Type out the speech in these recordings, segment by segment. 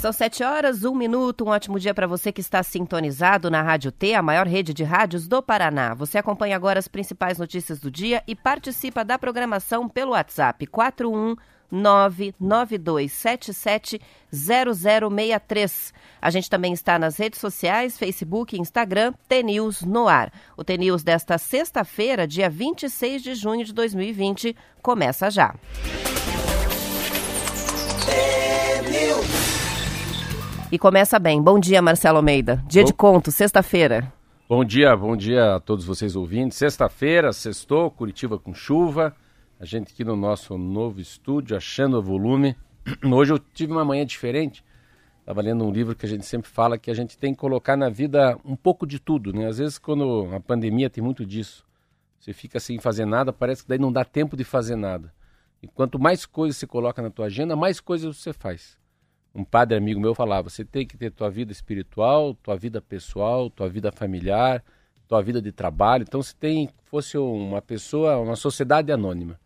São sete horas, um minuto. Um ótimo dia para você que está sintonizado na Rádio T, a maior rede de rádios do Paraná. Você acompanha agora as principais notícias do dia e participa da programação pelo WhatsApp 41992770063. A gente também está nas redes sociais, Facebook Instagram, TNews no ar. O TNews desta sexta-feira, dia 26 de junho de 2020, começa já. E começa bem. Bom dia, Marcelo Almeida. Dia Bom... de conto, sexta-feira. Bom dia, bom dia a todos vocês ouvintes. Sexta-feira, sextou, Curitiba com chuva. A gente aqui no nosso novo estúdio, achando o volume. Hoje eu tive uma manhã diferente. Estava lendo um livro que a gente sempre fala que a gente tem que colocar na vida um pouco de tudo, né? Às vezes, quando a pandemia tem muito disso, você fica sem fazer nada, parece que daí não dá tempo de fazer nada. E quanto mais coisas você coloca na tua agenda, mais coisas você faz um padre amigo meu falava: você tem que ter tua vida espiritual, tua vida pessoal, tua vida familiar, tua vida de trabalho. Então, se tem fosse uma pessoa, uma sociedade anônima.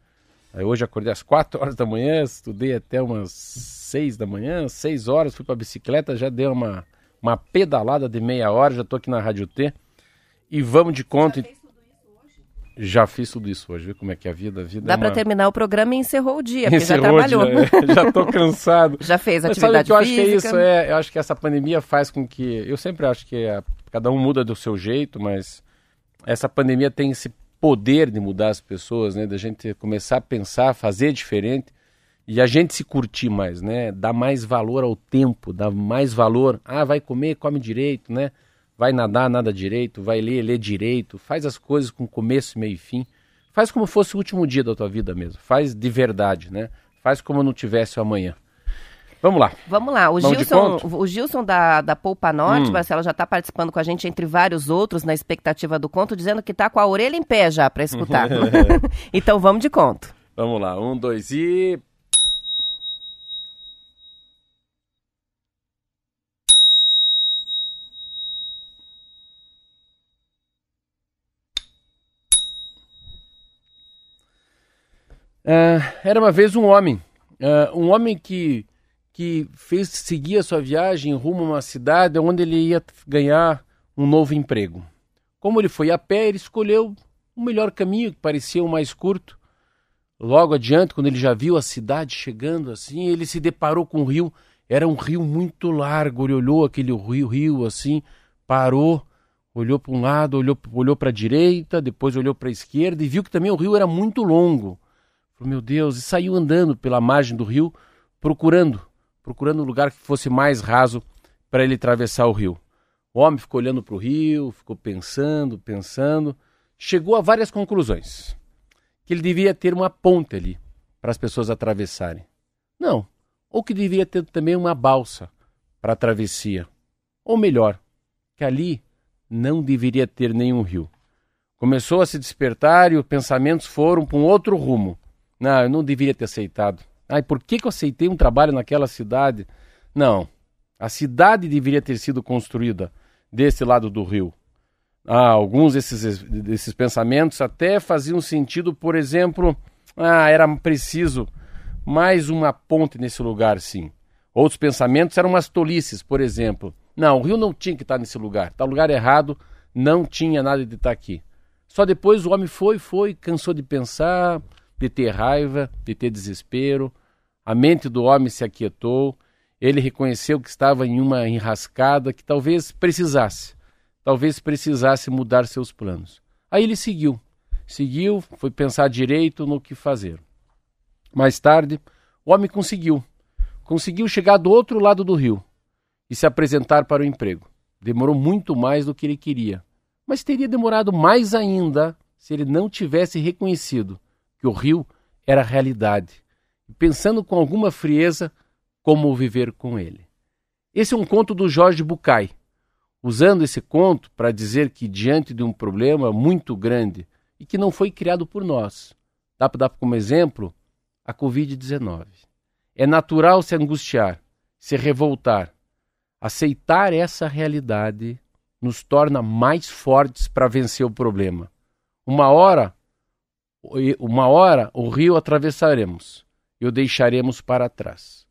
Aí hoje acordei às 4 horas da manhã, estudei até umas 6 da manhã, 6 horas, fui para a bicicleta, já dei uma, uma pedalada de meia hora, já estou aqui na Rádio T. E vamos de conta. Já fiz tudo isso hoje, viu como é que é a vida? A vida Dá é para uma... terminar o programa e encerrou o dia, porque Encerrou já trabalhou. Dia, é. já tô cansado. já fez Mas atividade sabe que eu física. acho que é isso, é, eu acho que essa pandemia faz com que, eu sempre acho que a, cada um muda do seu jeito, mas essa pandemia tem esse poder de mudar as pessoas, né, da gente começar a pensar, fazer diferente e a gente se curtir mais, né, dar mais valor ao tempo, dar mais valor, ah, vai comer, come direito, né, vai nadar, nada direito, vai ler, lê direito, faz as coisas com começo, meio e fim. Faz como fosse o último dia da tua vida mesmo. Faz de verdade, né? Faz como não tivesse o amanhã. Vamos lá. Vamos lá. O Vamos Gilson, o Gilson da, da Poupa Norte, Hum. Marcelo, já está participando com a gente, entre vários outros, na expectativa do conto, dizendo que está com a orelha em pé já para escutar. então vamos de conto. Vamos lá. Um, dois e. Ah, era uma vez um homem, ah, um homem que, que fez seguir a sua viagem rumo a uma cidade onde ele ia ganhar um novo emprego. Como ele foi a pé, ele escolheu o melhor caminho, que parecia o mais curto. Logo adiante, quando ele já viu a cidade chegando assim, ele se deparou com um rio. Era um rio muito largo. Ele olhou aquele rio, rio assim, parou, olhou para um lado, olhou, olhou para a direita, depois olhou para a esquerda e viu que também o rio era muito longo. Falou, meu Deus, e saiu andando pela margem do rio, procurando, procurando um lugar que fosse mais raso para ele atravessar o rio. O homem ficou olhando para o rio, ficou pensando, pensando, chegou a várias conclusões. Que ele devia ter uma ponte ali para as pessoas atravessarem. Não, ou que devia ter também uma balsa para a travessia. Ou melhor, que ali não deveria ter nenhum rio. Começou a se despertar e os pensamentos foram para um outro rumo. Não, eu não deveria ter aceitado. Ai, por que, que eu aceitei um trabalho naquela cidade? Não, a cidade deveria ter sido construída desse lado do rio. Ah, alguns desses, desses pensamentos até faziam sentido, por exemplo, ah, era preciso mais uma ponte nesse lugar, sim. Outros pensamentos eram umas tolices, por exemplo. Não, o rio não tinha que estar nesse lugar. Está lugar errado, não tinha nada de estar aqui. Só depois o homem foi, foi, cansou de pensar, de ter raiva, de ter desespero. A mente do homem se aquietou. Ele reconheceu que estava em uma enrascada que talvez precisasse, talvez precisasse mudar seus planos. Aí ele seguiu, seguiu, foi pensar direito no que fazer. Mais tarde, o homem conseguiu, conseguiu chegar do outro lado do rio e se apresentar para o emprego. Demorou muito mais do que ele queria, mas teria demorado mais ainda se ele não tivesse reconhecido que o rio era realidade, pensando com alguma frieza como viver com ele. Esse é um conto do Jorge Bucay, usando esse conto para dizer que diante de um problema muito grande e que não foi criado por nós, dá para dar como exemplo a Covid-19. É natural se angustiar, se revoltar. Aceitar essa realidade nos torna mais fortes para vencer o problema. Uma hora, uma hora o rio atravessaremos e o deixaremos para trás.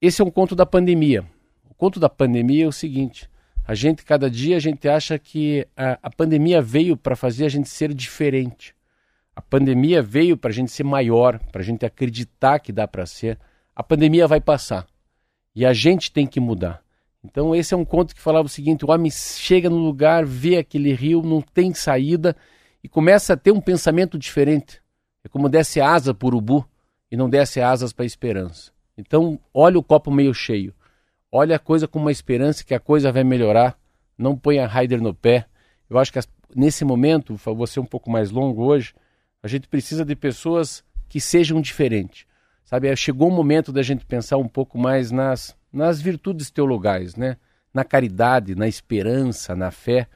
Esse é um conto da pandemia. O conto da pandemia é o seguinte: a gente cada dia a gente acha que a, a pandemia veio para fazer a gente ser diferente. A pandemia veio para a gente ser maior, para a gente acreditar que dá para ser. A pandemia vai passar e a gente tem que mudar. Então esse é um conto que falava o seguinte: o homem chega no lugar, vê aquele rio, não tem saída e começa a ter um pensamento diferente. É como desse asa para o urubu e não desse asas para a esperança. Então olha o copo meio cheio. Olha a coisa com uma esperança que a coisa vai melhorar. Não ponha Raider no pé. Eu acho que nesse momento, ser um pouco mais longo hoje, a gente precisa de pessoas que sejam diferentes. Sabe, chegou o momento da gente pensar um pouco mais nas, nas virtudes teologais, né? Na caridade, na esperança, na fé.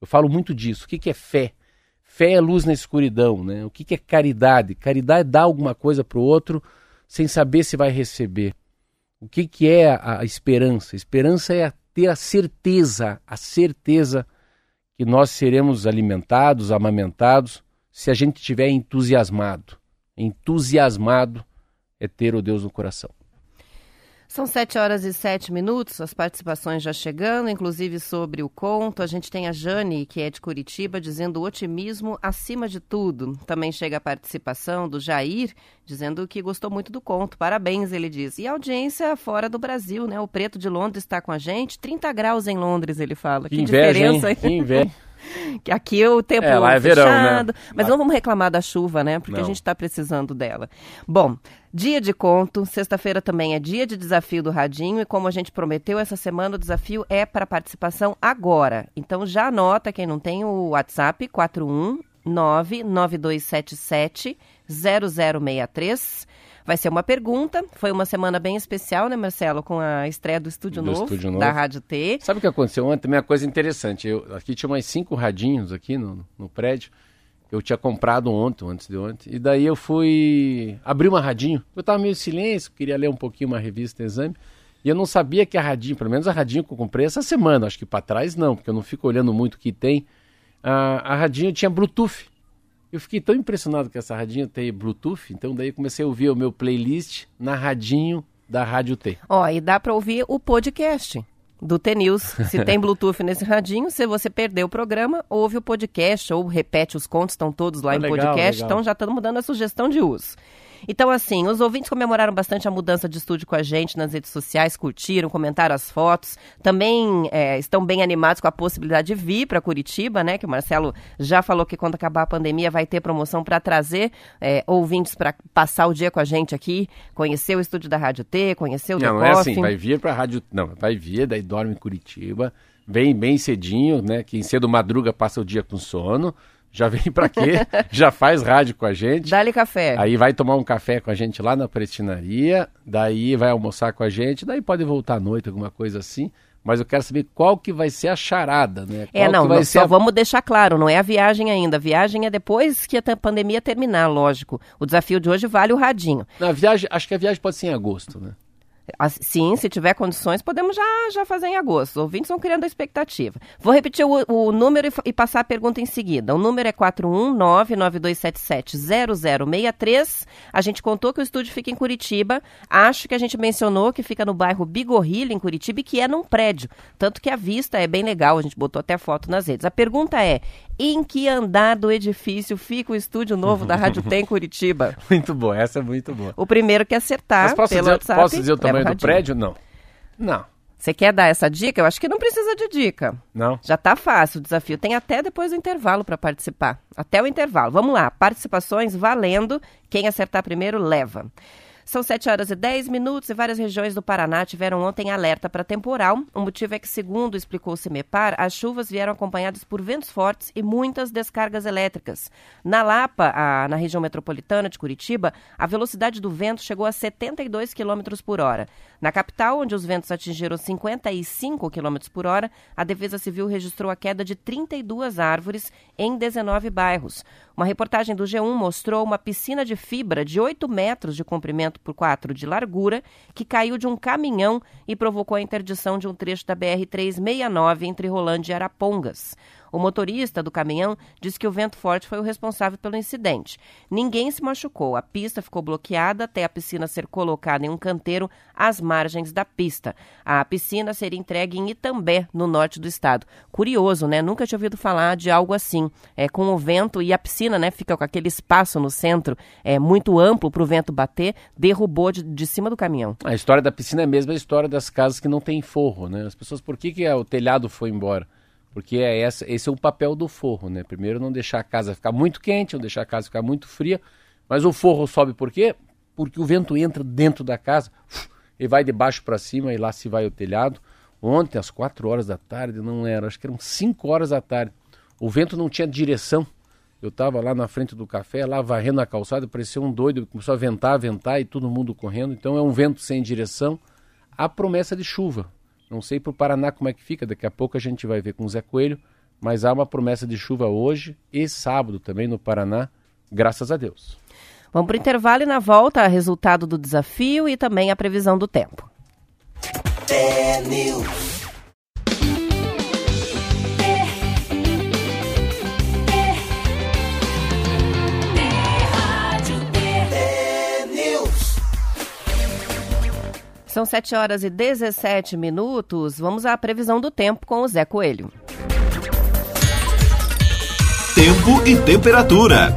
Eu falo muito disso. O que, que é fé? Fé é luz na escuridão, né? O que, é caridade? Caridade é dar alguma coisa para o outro sem saber se vai receber. O que, é a, a esperança? Esperança é ter a certeza, a certeza que nós seremos alimentados, amamentados, se a gente estiver entusiasmado. Entusiasmado é ter o Deus no coração. São sete horas e sete minutos, as participações já chegando, inclusive sobre o conto. A gente tem a Jane, que é de Curitiba, dizendo otimismo acima de tudo. Também chega a participação do Jair, dizendo que gostou muito do conto. Parabéns, ele diz. E a audiência fora do Brasil, né? O Preto de Londres está com a gente. 30 graus em Londres, ele fala. Que, que inveja, diferença. Hein? Que inveja. que aqui o tempo é, lá é fechado, verão, né? mas lá... não vamos reclamar da chuva, né? Porque não. a gente está precisando dela. Bom, dia de conto, sexta-feira também é dia de desafio do Radinho e como a gente prometeu, essa semana o desafio é para participação agora. Então já anota quem não tem o WhatsApp 41 99277 0063 Vai ser uma pergunta. Foi uma semana bem especial, né, Marcelo? Com a estreia do Estúdio, do novo, Estúdio Novo, da Rádio T. Sabe o que aconteceu ontem? Uma coisa interessante. Eu, aqui tinha mais cinco radinhos aqui no, no prédio. Eu tinha comprado ontem, antes de ontem. E daí eu fui abrir uma radinho. Eu estava meio silêncio, queria ler um pouquinho uma revista Exame. E eu não sabia que a radinho, pelo menos a radinho que eu comprei essa semana, acho que para trás não, porque eu não fico olhando muito o que tem. A, a radinho tinha Bluetooth. Eu fiquei tão impressionado com essa radinho ter Bluetooth, então daí comecei a ouvir o meu playlist na radinho da Rádio T. Ó, e dá para ouvir o podcast do T-News. Se tem Bluetooth nesse radinho, se você perdeu o programa, ouve o podcast ou repete os contos, estão todos lá ah, em legal, podcast, legal. então já estamos dando a sugestão de uso. Então, assim, os ouvintes comemoraram bastante a mudança de estúdio com a gente nas redes sociais, curtiram, comentaram as fotos. Também é, estão bem animados com a possibilidade de vir para Curitiba, né? Que o Marcelo já falou que quando acabar a pandemia vai ter promoção para trazer é, ouvintes para passar o dia com a gente aqui, conhecer o estúdio da Rádio T, conhecer o Não, não é assim, vai vir para a Rádio. Não, vai vir, daí dorme em Curitiba. Vem bem cedinho, né? Quem cedo madruga passa o dia com sono já vem para quê? já faz rádio com a gente. Dá-lhe café. Aí vai tomar um café com a gente lá na prestinaria, daí vai almoçar com a gente, daí pode voltar à noite, alguma coisa assim. Mas eu quero saber qual que vai ser a charada, né? É, qual é, não, não só a... vamos deixar claro, não é a viagem ainda. A viagem é depois que a pandemia terminar, lógico. O desafio de hoje vale o radinho. Na viagem, acho que a viagem pode ser em agosto, né? Sim, se tiver condições, podemos já, já fazer em agosto. Os ouvintes vão criando a expectativa. Vou repetir o, o número e, e, passar a pergunta em seguida. O número é 41992770063. A gente contou que o estúdio fica em Curitiba. Acho que a gente mencionou que fica no bairro Bigorrilho, em Curitiba, e que é num prédio. Tanto que a vista é bem legal. A gente botou até foto nas redes. A pergunta é: em que andar do edifício fica o estúdio novo da Rádio Tem Curitiba? Muito boa, essa é muito boa. O primeiro que acertar Mas posso pelo dizer, WhatsApp... Posso dizer o tamanho do prédio? Não. Não. Você quer dar essa dica? Eu acho que não precisa de dica. Não. Já está fácil o desafio. Tem até depois do intervalo para participar. Até o intervalo. Vamos lá. Participações valendo. Quem acertar primeiro leva. São 7 horas e 10 minutos e várias regiões do Paraná tiveram ontem alerta para temporal. O motivo é que, segundo explicou o CIMEPAR, as chuvas vieram acompanhadas por ventos fortes e muitas descargas elétricas. Na Lapa, a, na região metropolitana de Curitiba, a velocidade do vento chegou a 72 km por hora. Na capital, onde os ventos atingiram 55 km por hora, a Defesa Civil registrou a queda de 32 árvores em 19 bairros. Uma reportagem do G1 mostrou uma piscina de fibra de 8 metros de comprimento por 4 de largura que caiu de um caminhão e provocou a interdição de um trecho da BR-369 entre Rolândia e Arapongas. O motorista do caminhão disse que o vento forte foi o responsável pelo incidente. Ninguém se machucou. A pista ficou bloqueada até a piscina ser colocada em um canteiro às margens da pista. A piscina seria entregue em Itambé, no norte do estado. Curioso, né? Nunca tinha ouvido falar de algo assim. É, com o vento e a piscina, né? Fica com aquele espaço no centro, é muito amplo para o vento bater, derrubou de, de cima do caminhão. A história da piscina é a mesma história das casas que não tem forro, né? As pessoas, por que, que o telhado foi embora? Porque é essa, esse é o papel do forro, né? Primeiro não deixar a casa ficar muito quente, não deixar a casa ficar muito fria. Mas o forro sobe por quê? Porque o vento entra dentro da casa e vai de baixo para cima e lá se vai o telhado. Ontem, às 4 horas da tarde, não era, acho que eram 5 horas da tarde. O vento não tinha direção. Eu estava lá na frente do café, lá varrendo a calçada, parecia um doido, começou a ventar, ventar e todo mundo correndo. Então é um vento sem direção. A promessa de chuva. Não sei para o Paraná como é que fica, daqui a pouco a gente vai ver com o Zé Coelho, mas há uma promessa de chuva hoje e sábado também no Paraná, graças a Deus. Vamos para o intervalo e na volta, resultado do desafio e também a previsão do tempo. São 7 horas e 17 minutos. Vamos à previsão do tempo com o Zé Coelho. Tempo e temperatura.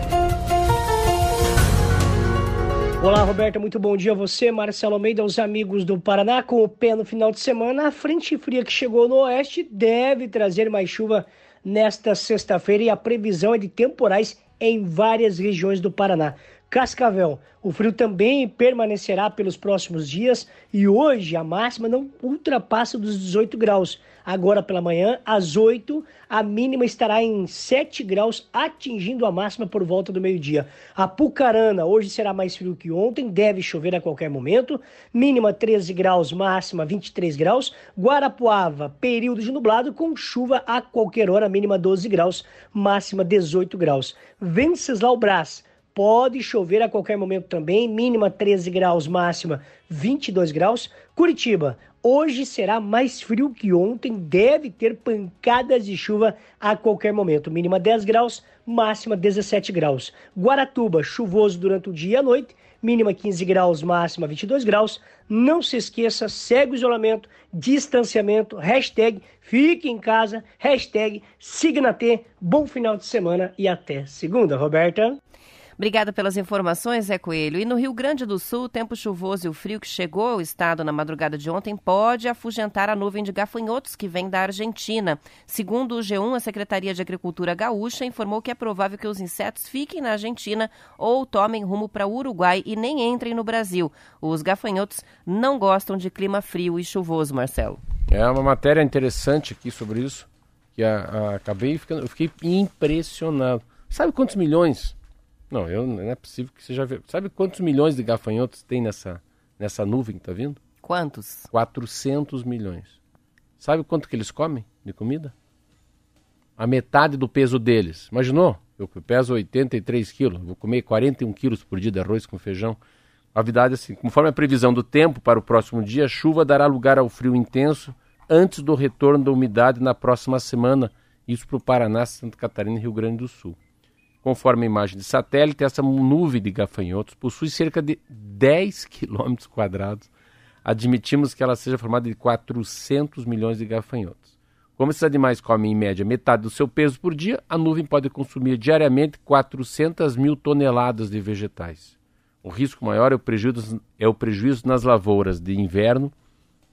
Olá, Roberta, muito bom dia a você, Marcelo Almeida, aos amigos do Paraná. Com o pé no final de semana, a frente fria que chegou no oeste deve trazer mais chuva nesta sexta-feira e a previsão é de temporais em várias regiões do Paraná. Cascavel. O frio também permanecerá pelos próximos dias e hoje a máxima não ultrapassa dos 18 graus. Agora pela manhã, às 8, a mínima estará em 7 graus, atingindo a máxima por volta do meio-dia. A Pucarana hoje será mais frio que ontem, deve chover a qualquer momento. Mínima 13 graus, máxima 23 graus. Guarapuava, período de nublado com chuva a qualquer hora, mínima 12 graus, máxima 18 graus. Venceslau Brás Pode chover a qualquer momento também, mínima 13 graus, máxima 22 graus. Curitiba, hoje será mais frio que ontem, deve ter pancadas de chuva a qualquer momento, mínima 10 graus, máxima 17 graus. Guaratuba, chuvoso durante o dia e a noite, mínima 15 graus, máxima 22 graus. Não se esqueça, segue o isolamento, distanciamento, hashtag fique em casa, hashtag siga T. Bom final de semana e até segunda, Roberta. Obrigada pelas informações, Zé Coelho. E no Rio Grande do Sul, o tempo chuvoso e o frio que chegou ao estado na madrugada de ontem pode afugentar a nuvem de gafanhotos que vem da Argentina. Segundo o G1, a Secretaria de Agricultura Gaúcha informou que é provável que os insetos fiquem na Argentina ou tomem rumo para o Uruguai e nem entrem no Brasil. Os gafanhotos não gostam de clima frio e chuvoso, Marcelo. É uma matéria interessante aqui sobre isso, que a, a, acabei ficando, eu fiquei impressionado. Sabe quantos milhões não, eu, não é possível que você já viu. Sabe quantos milhões de gafanhotos tem nessa, nessa nuvem que tá vindo? Quantos? 400 milhões. Sabe quanto que eles comem de comida? A metade do peso deles. Imaginou? Eu peso 83 quilos, vou comer 41 quilos por dia de arroz com feijão. A verdade é assim, conforme a previsão do tempo para o próximo dia, a chuva dará lugar ao frio intenso antes do retorno da umidade na próxima semana. Isso para o Paraná, Santa Catarina e Rio Grande do Sul. Conforme a imagem de satélite, essa nuvem de gafanhotos possui cerca de 10 quilômetros quadrados. Admitimos que ela seja formada de 400 milhões de gafanhotos. Como esses animais comem em média metade do seu peso por dia, a nuvem pode consumir diariamente 400 mil toneladas de vegetais. O risco maior é o prejuízo, é o prejuízo nas lavouras de inverno,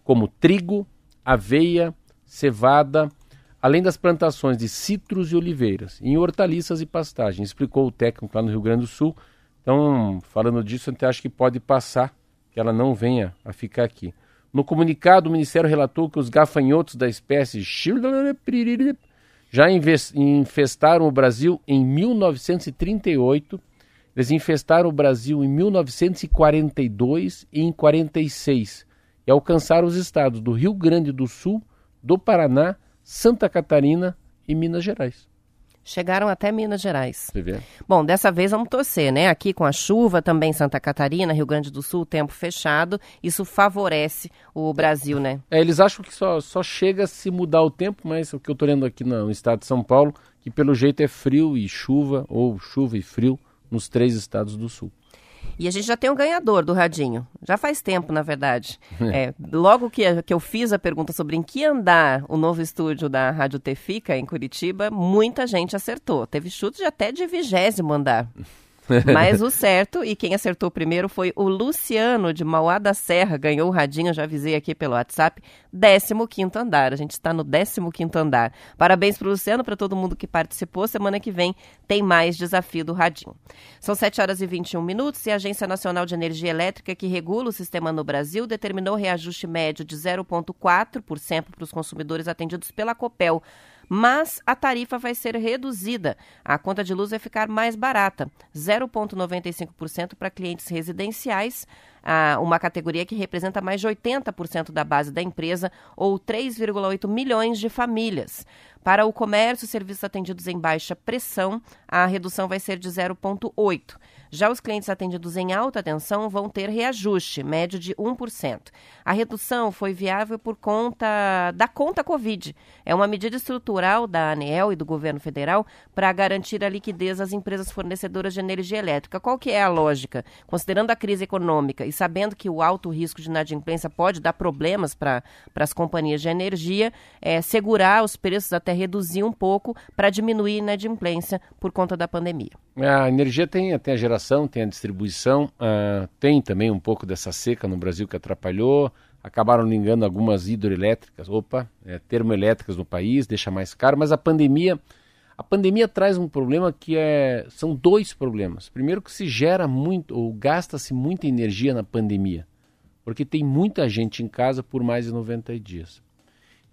como trigo, aveia, cevada, além das plantações de citros e oliveiras, em hortaliças e pastagens, explicou o técnico lá no Rio Grande do Sul. Então, falando disso, a gente acha que pode passar que ela não venha a ficar aqui. No comunicado, o Ministério relatou que os gafanhotos da espécie já infestaram o Brasil em 1938, eles infestaram o Brasil em 1942 e em 46 e alcançaram os estados do Rio Grande do Sul, do Paraná, Santa Catarina e Minas Gerais. Chegaram até Minas Gerais. Bom, dessa vez vamos torcer, né? Aqui com a chuva, também Santa Catarina, Rio Grande do Sul, tempo fechado. Isso favorece o Brasil, né? É, eles acham que só, só chega se mudar o tempo, mas o que eu estou lendo aqui no estado de São Paulo, que pelo jeito é frio e chuva, ou chuva e frio, nos três estados do sul. E a gente já tem um ganhador do radinho. Já faz tempo, na verdade. É, logo que, que eu fiz a pergunta sobre em que andar o novo estúdio da Rádio T fica em Curitiba, muita gente acertou. Teve chutes de até de vigésimo andar. Mas o certo, e quem acertou primeiro foi o Luciano de Mauá da Serra, ganhou o radinho, já avisei aqui pelo WhatsApp, 15 andar. A gente está no 15 andar. Parabéns para o Luciano, para todo mundo que participou. Semana que vem tem mais desafio do radinho. São 7 horas e 21 minutos e a Agência Nacional de Energia Elétrica, que regula o sistema no Brasil, determinou reajuste médio de 0,4% para os consumidores atendidos pela Copel mas a tarifa vai ser reduzida. A conta de luz vai ficar mais barata, 0,95% para clientes residenciais, uma categoria que representa mais de 80% da base da empresa, ou 3,8 milhões de famílias. Para o comércio e serviços atendidos em baixa pressão, a redução vai ser de 0,8%. Já os clientes atendidos em alta tensão vão ter reajuste, médio de 1%. A redução foi viável por conta da conta Covid. É uma medida estrutural da ANEEL e do governo federal para garantir a liquidez às empresas fornecedoras de energia elétrica. Qual que é a lógica? Considerando a crise econômica e sabendo que o alto risco de inadimplência pode dar problemas para as companhias de energia, é, segurar os preços até reduzir um pouco para diminuir a inadimplência por conta da pandemia. A energia tem, tem a geração, tem a distribuição, uh, tem também um pouco dessa seca no Brasil que atrapalhou. Acabaram ligando algumas hidroelétricas, opa, é, termoelétricas no país, deixa mais caro, mas a pandemia. A pandemia traz um problema que é. São dois problemas. Primeiro, que se gera muito, ou gasta-se muita energia na pandemia, porque tem muita gente em casa por mais de 90 dias.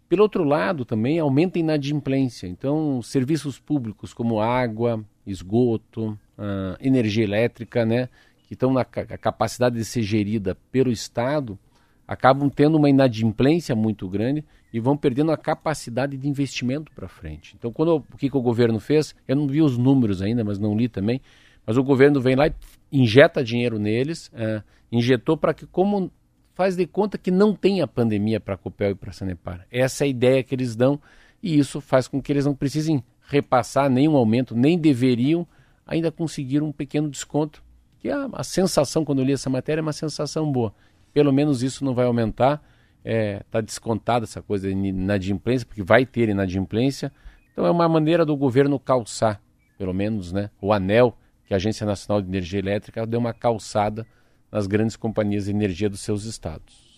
Pelo outro lado, também aumenta a inadimplência. Então, serviços públicos como água, esgoto, uh, energia elétrica, né, que estão na capacidade de ser gerida pelo Estado, acabam tendo uma inadimplência muito grande e vão perdendo a capacidade de investimento para frente. Então, quando o que, que o governo fez, eu não vi os números ainda, mas não li também, mas o governo vem lá e injeta dinheiro neles, uh, injetou para que, como faz de conta que não tem a pandemia para a Copel e para a Sanepar. Essa é a ideia que eles dão e isso faz com que eles não precisem repassar nenhum aumento, nem deveriam ainda conseguir um pequeno desconto, que a, a sensação, quando eu li essa matéria, é uma sensação boa. Pelo menos isso não vai aumentar, está é, tá descontada essa coisa de inadimplência, porque vai ter inadimplência. Então é uma maneira do governo calçar, pelo menos, né, o anel que a Agência Nacional de Energia Elétrica deu uma calçada nas grandes companhias de energia dos seus estados.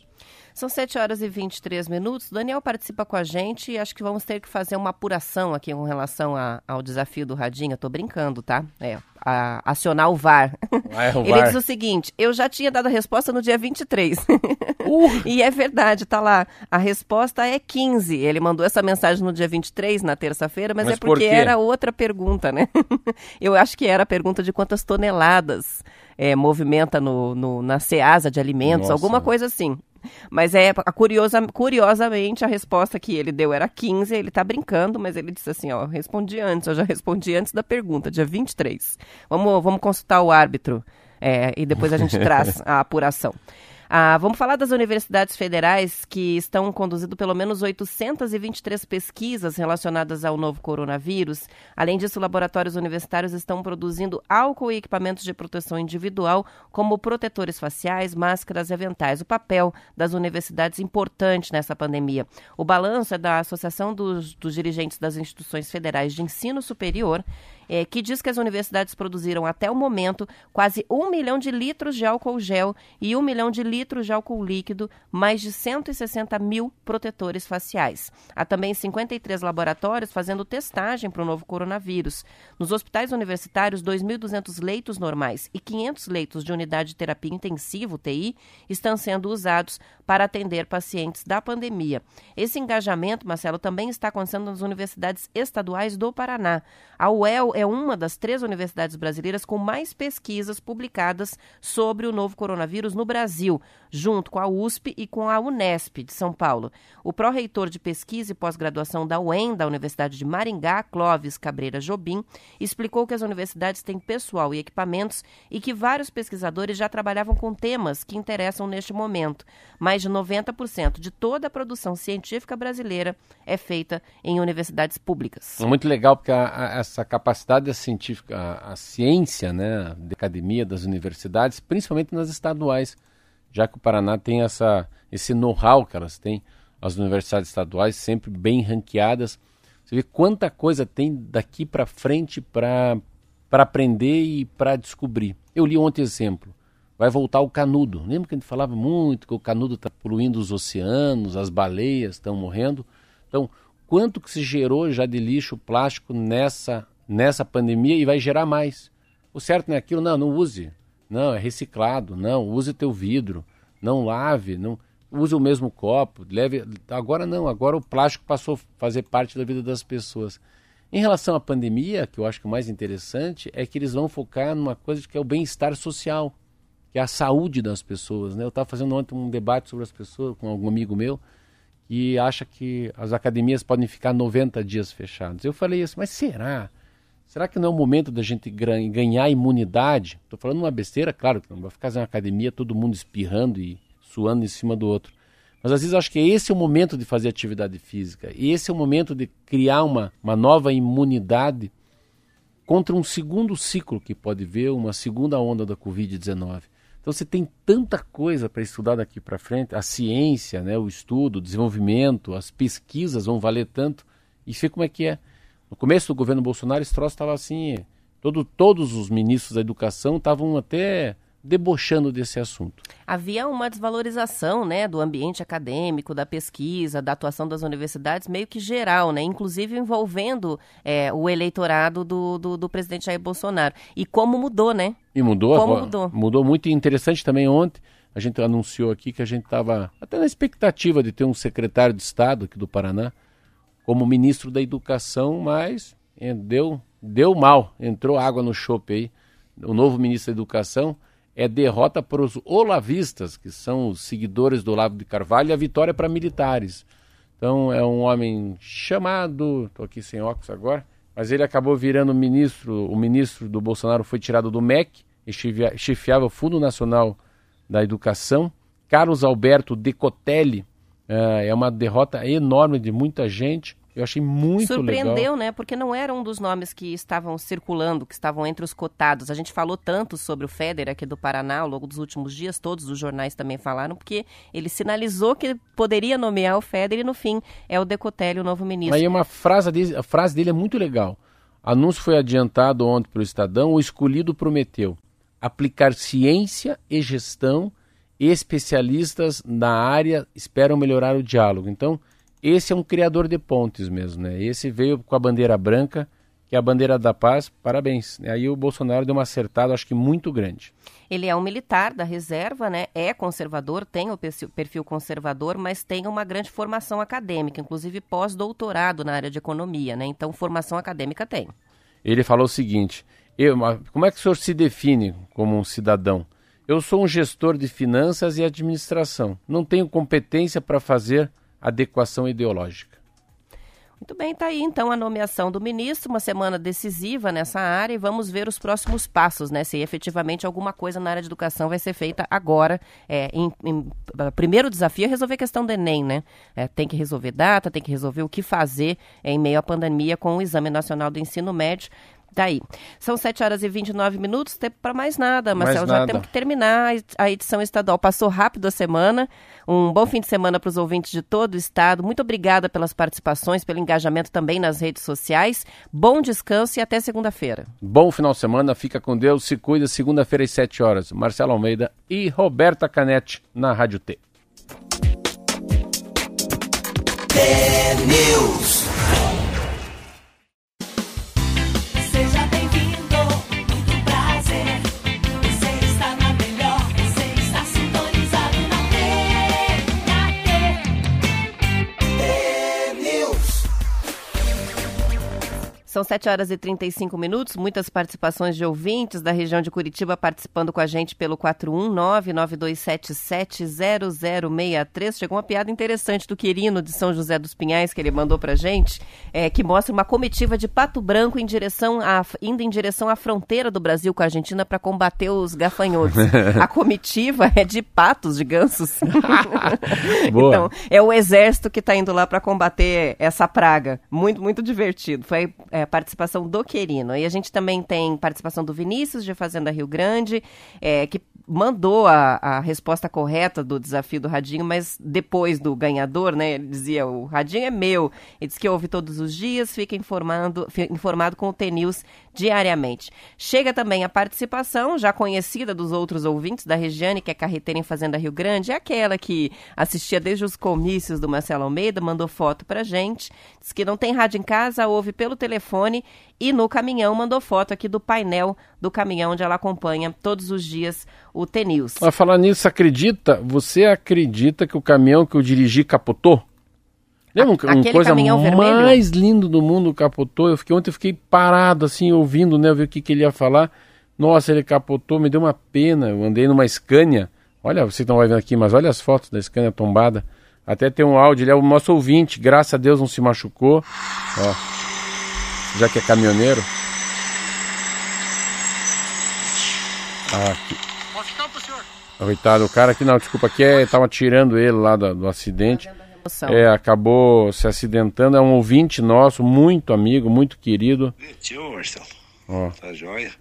São 7 horas e 23 minutos. Daniel participa com a gente e acho que vamos ter que fazer uma apuração aqui com relação a, ao desafio do Radinho. Eu tô brincando, tá? É, a, acionar o VAR. Ah, é, o Ele VAR. diz o seguinte: eu já tinha dado a resposta no dia 23. Uh. e é verdade, tá lá. A resposta é 15. Ele mandou essa mensagem no dia 23, na terça-feira, mas, mas, é porque por era outra pergunta, né? eu acho que era a pergunta de quantas toneladas é, movimenta no, no, na Ceasa de alimentos, Nossa. alguma coisa assim. Mas é curiosa, curiosamente a resposta que ele deu era 15, ele tá brincando, mas ele disse assim, ó, respondi antes, eu já respondi antes da pergunta, dia 23. Vamos, vamos consultar o árbitro é, e depois a gente traz a apuração. Ah, vamos falar das universidades federais que estão conduzindo pelo menos 823 pesquisas relacionadas ao novo coronavírus. Além disso, laboratórios universitários estão produzindo álcool e equipamentos de proteção individual, como protetores faciais, máscaras e aventais. O papel das universidades é importante nessa pandemia. O balanço é da Associação dos, dos Dirigentes das Instituições Federais de Ensino Superior é, que diz que as universidades produziram até o momento quase um milhão de litros de álcool gel e um milhão de litros de álcool líquido, mais de 160 mil protetores faciais. Há também 53 laboratórios fazendo testagem para o novo coronavírus. Nos hospitais universitários, 2.200 leitos normais e 500 leitos de unidade de terapia intensiva, UTI, estão sendo usados para atender pacientes da pandemia. Esse engajamento, Marcelo, também está acontecendo nas universidades estaduais do Paraná. A UEL é uma das três universidades brasileiras com mais pesquisas publicadas sobre o novo coronavírus no Brasil, junto com a USP e com a Unesp de São Paulo. O pró-reitor de pesquisa e pós-graduação da UEM, da Universidade de Maringá, Clóvis Cabreira Jobim, explicou que as universidades têm pessoal e equipamentos e que vários pesquisadores já trabalhavam com temas que interessam neste momento. Mais de 90% de toda a produção científica brasileira é feita em universidades públicas. Muito legal, porque a, a, essa capacidade científica, a, a ciência, né, da academia, das universidades, principalmente nas estaduais, já que o Paraná tem essa, esse know-how que elas têm, as universidades estaduais sempre bem ranqueadas. Você vê quanta coisa tem daqui para frente para aprender e para descobrir. Eu li ontem exemplo. Vai voltar o canudo. Lembra que a gente falava muito que o canudo está poluindo os oceanos, as baleias estão morrendo? Então, quanto que se gerou já de lixo plástico nessa, nessa pandemia e vai gerar mais? O certo não é aquilo, não, não use. Não, é reciclado. Não, use teu vidro. Não lave. Não use o mesmo copo. Leve. Agora não. Agora o plástico passou a fazer parte da vida das pessoas. Em relação à pandemia, que eu acho que o mais interessante é que eles vão focar numa coisa que é o bem-estar social, que é a saúde das pessoas. Né? Eu estava fazendo ontem um debate sobre as pessoas com algum amigo meu que acha que as academias podem ficar 90 dias fechadas. Eu falei assim, mas será? Será que não é o momento da gente ganhar imunidade? Estou falando uma besteira, claro, que não vai ficar na academia todo mundo espirrando e suando em cima do outro. Mas às vezes eu acho que esse é o momento de fazer atividade física. E esse é o momento de criar uma, uma nova imunidade contra um segundo ciclo que pode ver, uma segunda onda da Covid-19. Então você tem tanta coisa para estudar daqui para frente, a ciência, né, o estudo, o desenvolvimento, as pesquisas vão valer tanto. E vê como é que é. No começo do governo Bolsonaro, esse troço estava assim. Todo, todos os ministros da educação estavam até debochando desse assunto. Havia uma desvalorização né, do ambiente acadêmico, da pesquisa, da atuação das universidades, meio que geral, né, inclusive envolvendo é, o eleitorado do, do, do, presidente Jair Bolsonaro. E como mudou, né? E mudou, como mudou. mudou muito. E interessante também ontem, a gente anunciou aqui que a gente estava até na expectativa de ter um secretário de Estado aqui do Paraná, como ministro da Educação, mas deu, deu mal, entrou água no chope aí. O novo ministro da Educação é derrota para os olavistas, que são os seguidores do Olavo de Carvalho, e a vitória para militares. Então é um homem chamado, estou aqui sem óculos agora, mas ele acabou virando ministro, o ministro do Bolsonaro foi tirado do MEC, e chefiava o Fundo Nacional da Educação. Carlos Alberto Decotelli é, é uma derrota enorme de muita gente. Eu achei muito Surpreendeu, legal. né? Porque não era um dos nomes que estavam circulando, que estavam entre os cotados. A gente falou tanto sobre o Feder aqui do Paraná ao longo dos últimos dias, todos os jornais também falaram, porque ele sinalizou que poderia nomear o Feder e no fim é o Decotelli, o novo ministro. Aí uma frase dele, a frase dele é muito legal. Anúncio foi adiantado ontem para o Estadão, o escolhido prometeu aplicar ciência e gestão especialistas na área esperam melhorar o diálogo. Então, esse é um criador de pontes mesmo, né? Esse veio com a bandeira branca, que é a bandeira da paz, parabéns. Aí o Bolsonaro deu uma acertada, acho que muito grande. Ele é um militar da reserva, né? É conservador, tem o perfil conservador, mas tem uma grande formação acadêmica, inclusive pós-doutorado na área de economia, né? Então, formação acadêmica tem. Ele falou o seguinte: eu, como é que o senhor se define como um cidadão? Eu sou um gestor de finanças e administração. Não tenho competência para fazer adequação ideológica. Muito bem, está aí então a nomeação do ministro, uma semana decisiva nessa área e vamos ver os próximos passos, né? Se efetivamente alguma coisa na área de educação vai ser feita agora. É, em, em, primeiro desafio é resolver a questão do Enem, né? É, tem que resolver data, tem que resolver o que fazer em meio à pandemia com o Exame Nacional do Ensino Médio Daí. São 7 horas e 29 minutos, tempo para mais nada, Marcelo. Mais já nada. temos que terminar a edição estadual. Passou rápido a semana. Um bom fim de semana para os ouvintes de todo o estado. Muito obrigada pelas participações, pelo engajamento também nas redes sociais. Bom descanso e até segunda-feira. Bom final de semana, fica com Deus, se cuida. Segunda-feira às 7 horas. Marcelo Almeida e Roberta Canetti na Rádio T. São 7 horas e 35 minutos, muitas participações de ouvintes da região de Curitiba participando com a gente pelo 419-9277-0063. Chegou uma piada interessante do Quirino de São José dos Pinhais que ele mandou pra gente, é, que mostra uma comitiva de Pato Branco em direção a, indo em direção à fronteira do Brasil com a Argentina para combater os gafanhotos. a comitiva é de patos, de gansos. Então, é o exército que está indo lá para combater essa praga. Muito, muito divertido. Foi é, a participação do Querino. E a gente também tem participação do Vinícius, de Fazenda Rio Grande, é, que mandou a, a resposta correta do desafio do Radinho, mas depois do ganhador, né? Ele dizia, o Radinho é meu. Ele diz que ouve todos os dias, fica informando, fi- informado com o T-News diariamente. Chega também a participação, já conhecida dos outros ouvintes, da Regiane, que é carreteira em Fazenda Rio Grande, é aquela que assistia desde os comícios do Marcelo Almeida, mandou foto pra gente, diz que não tem rádio em casa, ouve pelo telefone e no caminhão mandou foto aqui do painel do caminhão onde ela acompanha todos os dias o T-News. Mas falar nisso, acredita? Você acredita que o caminhão que eu dirigi capotou? Lembra um, A- um aquele coisa caminhão vermelho? mais lindo do mundo capotou? Eu fiquei ontem eu fiquei parado assim ouvindo, né, ver o que, que ele ia falar. Nossa, ele capotou, me deu uma pena. Eu andei numa Scania. Olha, você não vai ver aqui, mas olha as fotos da Scania tombada. Até tem um áudio, ele é o nosso ouvinte, graças a Deus não se machucou. Ó. Já que é caminhoneiro. Ah, aqui. Coitado, o cara aqui, não, desculpa, aqui é, tava tirando ele lá do, do acidente. É, acabou se acidentando. É um ouvinte nosso, muito amigo, muito querido. Tio, Marcelo. Ó. Tá joia?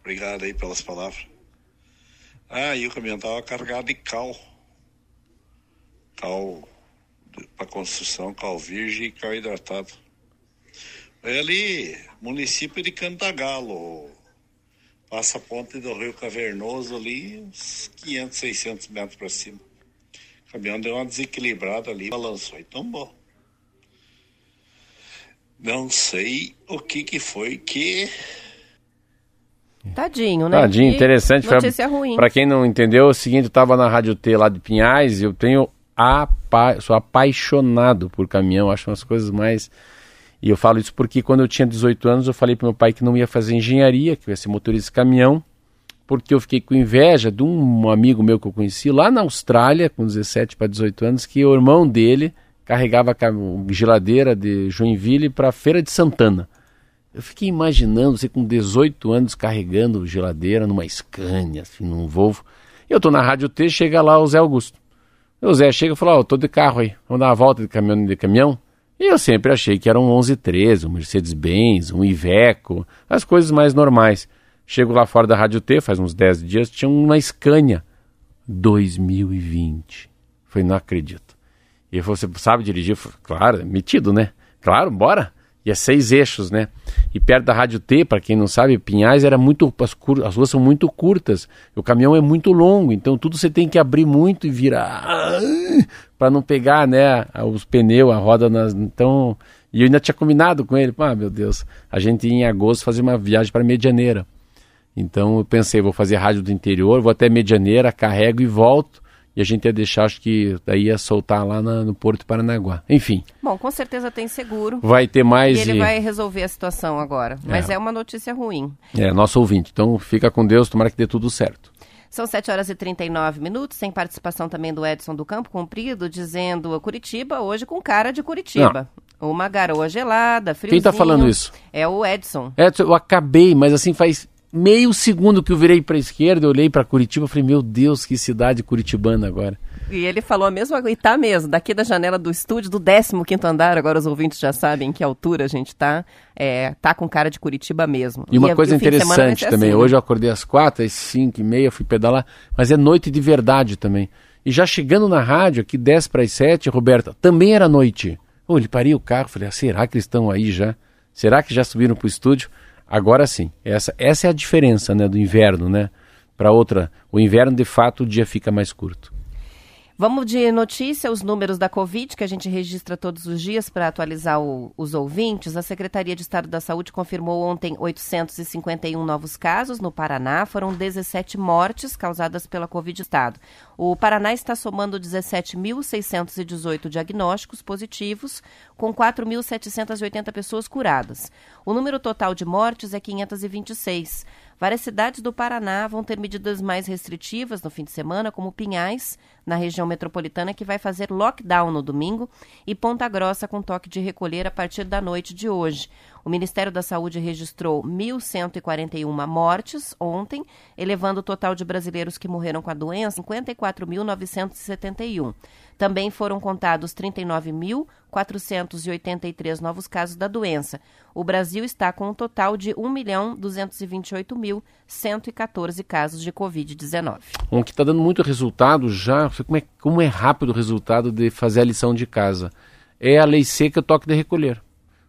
Obrigado aí pelas palavras. Ah, e o caminhão tava carregado de cal. Cal para construção, cal virgem e cal hidratado. É ali, município de Cantagalo. Passa a ponte do Rio Cavernoso ali, uns 500, 600 metros para cima. O caminhão deu uma desequilibrada ali, balançou e tombou. Não sei o que que foi que Tadinho, né? Tadinho, Que interessante. Pra- Notícia ruim. Pra quem não entendeu, é o seguinte, eu tava na Rádio T lá de Pinhais e eu tenho apa... sou apaixonado por caminhão, acho umas coisas mais... E eu falo isso porque quando eu tinha 18 anos eu falei pro meu pai que não ia fazer engenharia, que eu ia ser motorista de caminhão, porque eu fiquei com inveja de um amigo meu que eu conheci lá na Austrália, com 17 para 18 anos, que o irmão dele carregava cam- geladeira de Joinville para a Feira de Santana. Eu fiquei imaginando você com 18 anos carregando geladeira numa Scania, assim, num Volvo. Eu tô na Rádio T, chega lá o Zé Augusto. O Zé chega e fala, ó, tô de carro aí, vamos dar uma volta de caminhão de caminhão. E eu sempre achei que era um 1113, um Mercedes-Benz, um Iveco, as coisas mais normais. Chego lá fora da Rádio T, faz uns 10 dias, tinha uma Scania 2020. Falei, não acredito. E ele falou, você sabe dirigir? Falei, claro, é metido, né? Claro, bora. E é seis eixos, né? E perto da Rádio T, para quem não sabe, Pinhais era muito. As, cur- as ruas são muito curtas. O caminhão é muito longo, então tudo você tem que abrir muito e virar. para não pegar, né? Os pneus, a roda nas. Então. E eu ainda tinha combinado com ele. Ah, meu Deus. A gente ia em agosto fazer uma viagem para Medianeira. Então eu pensei, vou fazer rádio do interior, vou até Medianeira, carrego e volto. E a gente ia deixar, acho que daí ia soltar lá na- no Porto Paranaguá. Enfim, Bom, com certeza tem seguro. vai ter mais. E ele e- vai resolver a situação agora. Mas é. uma notícia ruim. É, nosso ouvinte. Então fica com Deus, tomara que dê tudo certo. São 7 horas e 39 minutos, sem participação também do Edson do Campo Comprido, dizendo Curitiba hoje com cara de Curitiba. Uma garoa gelada, friozinho. Quem tá falando isso? É o Edson. Edson, eu acabei, mas assim faz meio segundo que eu virei para a esquerda, eu olhei para Curitiba, falei, meu Deus, que cidade curitibana agora. E ele falou a mesma coisa, e tá mesmo, daqui da janela do estúdio, do 15º andar, agora os ouvintes já sabem em que altura a gente tá, é, tá com cara de Curitiba mesmo. E uma é- coisa interessante também, assim, né? hoje eu acordei às quatro, às cinco e meia, fui pedalar, mas é noite de verdade também. E já chegando na rádio, aqui 10 para as 7, Roberta, também era noite. Ô, ele parei o carro, falei, ah, será que eles estão aí já? Será que já subiram para o estúdio? Agora sim, essa, essa é a diferença né, do inverno, né? Para outra, o inverno de fato o dia fica mais curto. Vamos de notícia, os números da Covid, que a gente registra todos os dias para atualizar o- os ouvintes. A Secretaria de Estado da Saúde confirmou ontem 851 novos casos no Paraná. Foram 17 mortes causadas pela Covid no Estado. O Paraná está somando 17.618 diagnósticos positivos, com 4.780 pessoas curadas. O número total de mortes é 526. Várias cidades do Paraná vão ter medidas mais restritivas no fim de semana, como Pinhais, na região metropolitana, que vai fazer lockdown no domingo, e Ponta Grossa com toque de recolher a partir da noite de hoje. O Ministério da Saúde registrou 1.141 mortes ontem, elevando o total de brasileiros que morreram com a doença a 54.971. Também foram contados 39.483 novos casos da doença. O Brasil está com um total de 1.228.114 casos de Covid-19. Um que está dando muito resultado já, como é, como é rápido o resultado de fazer a lição de casa, é a lei seca toque de recolher.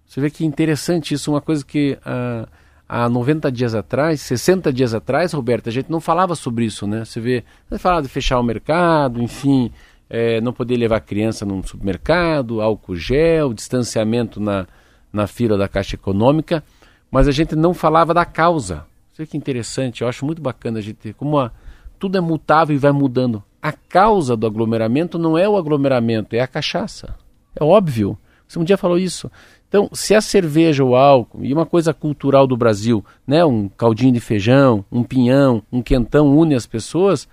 Você vê que interessante isso, uma coisa que ah, há 90 dias atrás, 60 dias atrás, Roberto, a gente não falava sobre isso, né? Você vê, você falava de fechar o mercado, enfim, eh, não poder levar criança num supermercado, álcool gel, distanciamento na, na fila da Caixa Econômica, mas a gente não falava da causa. Você vê que interessante, eu acho muito bacana a gente ter como a, tudo é mutável e vai mudando. A causa do aglomeramento não é o aglomeramento, é a cachaça. É óbvio. Você um dia falou isso. Então, se a cerveja, o álcool, e uma coisa cultural do Brasil, né, um caldinho de feijão, um pinhão, um quentão une as pessoas,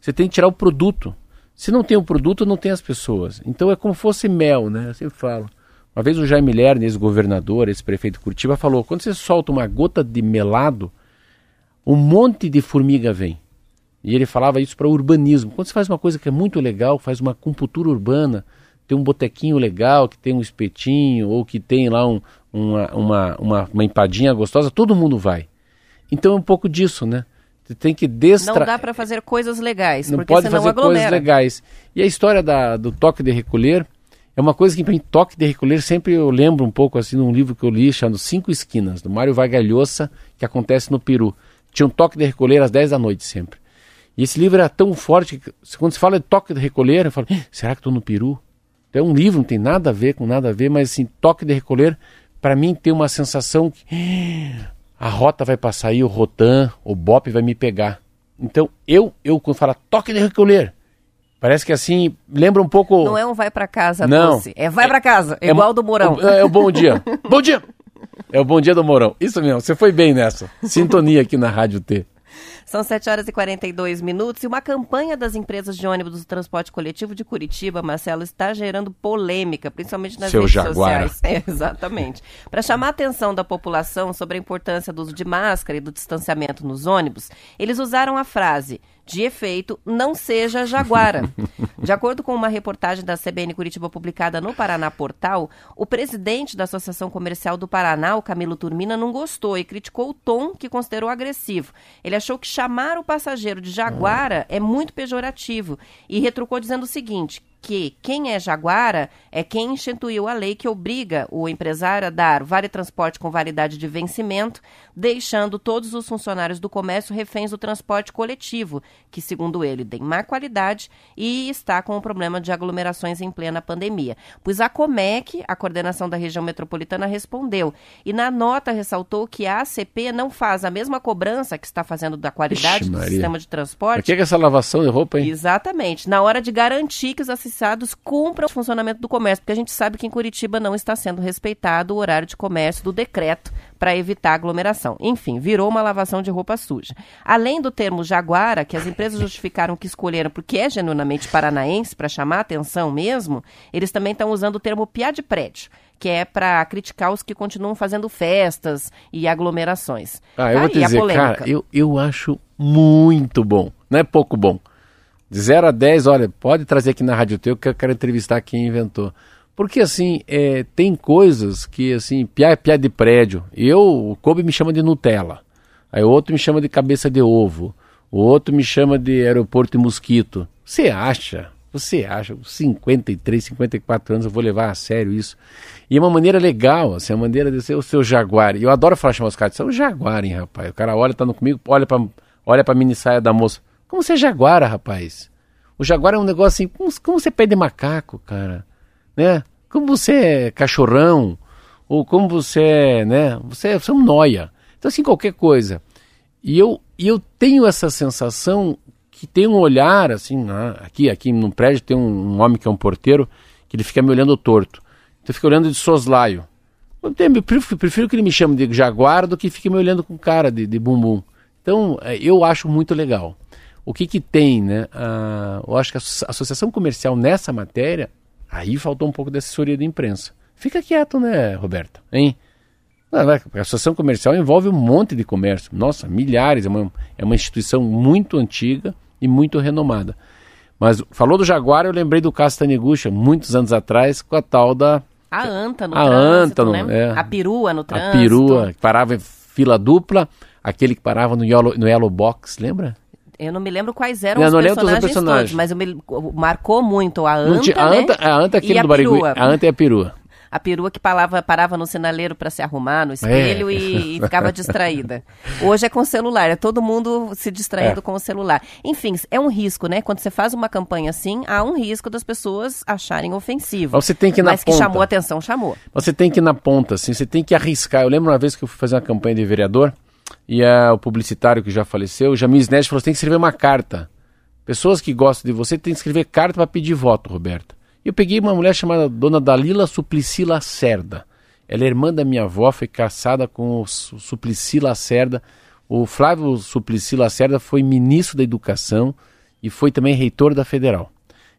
você tem que tirar o produto. Se não tem o produto, não tem as pessoas. Então é como fosse mel, né? Eu sempre falo. Uma vez o Jaime Lerner, ex-governador, ex-prefeito de Curitiba, falou: quando você solta uma gota de melado, um monte de formiga vem. E ele falava isso para o urbanismo. Quando você faz uma coisa que é muito legal, faz uma compultura urbana, tem um botequinho legal, que tem um espetinho, ou que tem lá um, uma, uma, uma, uma empadinha gostosa, todo mundo vai. Então é um pouco disso, né? Você tem que destra... Não dá para fazer coisas legais, não porque pode senão fazer coisas aglomera. legais. E a história da, do toque de recolher é uma coisa que para mim toque de recolher sempre eu lembro um pouco assim num livro que eu li chamado Cinco Esquinas, do Mário Vargalhosa, que acontece no Peru. Tinha um toque de recolher às 10 da noite sempre. E esse livro era tão forte que quando se fala de toque de recolher, eu falo, "Ih, será que estou no Peru? Então é um livro, não tem nada a ver com nada a ver, mas assim, toque de recolher, para mim tem uma sensação que "Ih, a rota vai passar aí, o Rotan, o Bop vai me pegar. Então eu, eu quando fala toque de recolher, parece que assim, lembra um pouco... Não é um vai para casa Não. doce, é vai para casa, É igual mo- do Mourão. É, é o bom dia. bom dia! É o bom dia do Mourão. Isso mesmo, você foi bem nessa. Sintonia aqui na Rádio T. São 7 horas e 42 minutos e uma campanha das empresas de ônibus do transporte coletivo de Curitiba, Marcelo, está gerando polêmica, principalmente nas Seu redes Jaguara. sociais. É, exatamente. Para chamar a atenção da população sobre a importância do uso de máscara e do distanciamento nos ônibus, eles usaram a frase de efeito, não seja Jaguara. De acordo com uma reportagem da CBN Curitiba publicada no Paraná Portal, o presidente da Associação Comercial do Paraná, o Camilo Turmina, não gostou e criticou o tom que considerou agressivo. Ele achou que chamar o passageiro de Jaguara é muito pejorativo e retrucou dizendo o seguinte: que quem é Jaguara é quem instituiu a lei que obriga o empresário a dar vale transporte com validade de vencimento, deixando todos os funcionários do comércio reféns do transporte coletivo, que, segundo ele, tem má qualidade e está com um problema de aglomerações em plena pandemia. Pois a Comec, a coordenação da região metropolitana, respondeu e na nota ressaltou que a ACP não faz a mesma cobrança que está fazendo da qualidade Ixi, do sistema de transporte que, que essa lavação de roupa, hein? Exatamente. Na hora de garantir que os associados cumpram o funcionamento do comércio, porque a gente sabe que em Curitiba não está sendo respeitado o horário de comércio do decreto para evitar aglomeração. Enfim, virou uma lavação de roupa suja. Além do termo jaguara, que as empresas justificaram que escolheram porque é genuinamente paranaense, para chamar atenção mesmo, eles também estão usando o termo piá de prédio, que é para criticar os que continuam fazendo festas e aglomeraçções. Ah, eu Tá vou te aí a dizer, cara, eu, eu acho muito bom. Não é pouco bom. De 0 a 10, olha, pode trazer aqui na Rádio Teu que eu quero entrevistar quem inventou. Porque, assim, é, tem coisas que, assim, piá é piá de prédio. Eu, o Kobe me chama de Nutella. Aí o outro me chama de cabeça de ovo. O outro me chama de aeroporto e mosquito. Você acha? Você acha? Com 53, 54 anos eu vou levar a sério isso? E é uma maneira legal, assim, a maneira de ser o seu jaguar. Eu adoro falar chamar os caras, é um jaguar, hein, rapaz? O cara olha, tá comigo, olha pra, olha pra mini saia da moça. Como você é jaguara, rapaz? O jaguar é um negócio assim, como, como você pede macaco, cara? Né? Como você é cachorrão? Ou como você é, né? Você, é- você é um noia. Então, assim, qualquer coisa. E eu, e eu tenho essa sensação que tem um olhar, assim, na- aqui, aqui no prédio tem um, um homem que é um porteiro, que ele fica me olhando torto. Então fica olhando de soslaio. Eu tenho- eu prefiro, que ele me chame de jaguar do que fique me olhando com cara de, de bumbum. Então, eh, eu acho muito legal. O que que tem, né? Ah, eu acho que a asso- associação comercial nessa matéria, aí faltou um pouco de assessoria da imprensa. Fica quieto, né, Roberta? Hein? É- a associação comercial envolve um monte de comércio. Nossa, milhares. É uma, é uma instituição muito antiga e muito renomada. Mas falou do Jaguar, eu lembrei do Castanigucha, muitos anos atrás, com a tal da A anta no A trânsito, anta né? é. A perua no a trânsito. perua, que parava em fila dupla, aquele que parava no Yellow, no yellow Box, lembra? Eu não me lembro quais eram os todos os personagens, personagens. todos, mas eu me, marcou muito a anta, tinha- a, né? anta a anta é aquele E a do Barigui. A anta é a perua. A perua que parava, parava no sinaleiro para se arrumar no espelho e, e ficava distraída. Hoje é com celular, é todo mundo se distraindo É. com o celular. Enfim, é um risco, né? Quando você faz uma campanha assim, há um risco das pessoas acharem ofensivo. Mas você tem que ir na Mas que ponta. chamou atenção, chamou. Você tem que ir na ponta, assim, você tem que arriscar. Eu lembro uma vez que eu fui fazer uma campanha de vereador e ah, o publicitário que já faleceu, o Jamil Snesh, falou: você tem que escrever uma carta. Pessoas que gostam de você têm que escrever carta para pedir voto, Roberto. Eu peguei uma mulher chamada Dona Dalila Suplicy Lacerda. Ela é irmã da minha avó, foi caçada com o Su- Suplicy Lacerda. O Flávio Suplicy Lacerda foi ministro da Educação e foi também reitor da Federal.